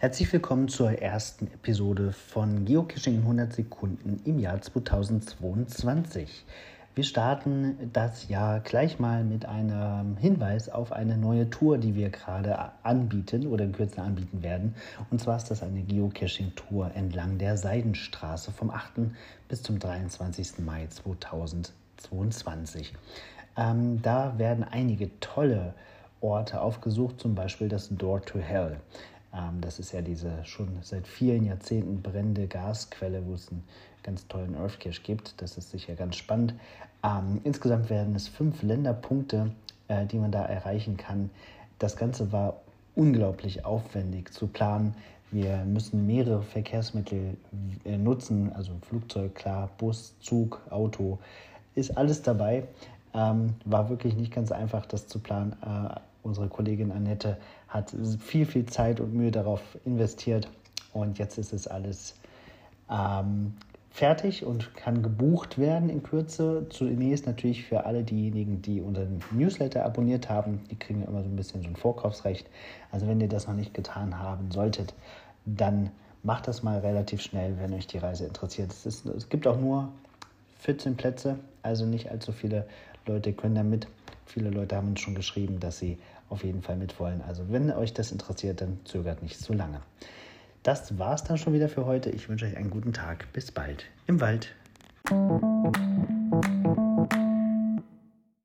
Herzlich willkommen zur ersten Episode von Geocaching in 100 Sekunden im Jahr 2022. Wir starten das Jahr gleich mal mit einem Hinweis auf eine neue Tour, die wir gerade anbieten oder in Kürze anbieten werden. Und zwar ist das eine Geocaching-Tour entlang der Seidenstraße vom 8. bis zum 23. Mai 2022. Ähm, da werden einige tolle Orte aufgesucht, zum Beispiel das Door to Hell. Ähm, das ist ja diese schon seit vielen Jahrzehnten brennende Gasquelle, wo es einen ganz tollen Earth Cache gibt. Das ist sicher ganz spannend. Ähm, insgesamt werden es fünf Länderpunkte, äh, die man da erreichen kann. Das Ganze war unglaublich aufwendig zu planen. Wir müssen mehrere Verkehrsmittel äh, nutzen, also Flugzeug, klar, Bus, Zug, Auto, ist alles dabei. Ähm, war wirklich nicht ganz einfach, das zu planen. Äh, unsere Kollegin Annette hat viel, viel Zeit und Mühe darauf investiert und jetzt ist es alles ähm, fertig und kann gebucht werden in Kürze. Zunächst natürlich für alle diejenigen, die unseren Newsletter abonniert haben. Die kriegen immer so ein bisschen so ein Vorkaufsrecht. Also wenn ihr das noch nicht getan haben solltet, dann macht das mal relativ schnell, wenn euch die Reise interessiert. Es, ist, es gibt auch nur 14 Plätze, also nicht allzu viele Leute können da mit. Viele Leute haben uns schon geschrieben, dass sie auf jeden Fall mitwollen. Also wenn euch das interessiert, dann zögert nicht zu lange. Das war's dann schon wieder für heute. Ich wünsche euch einen guten Tag. Bis bald im Wald.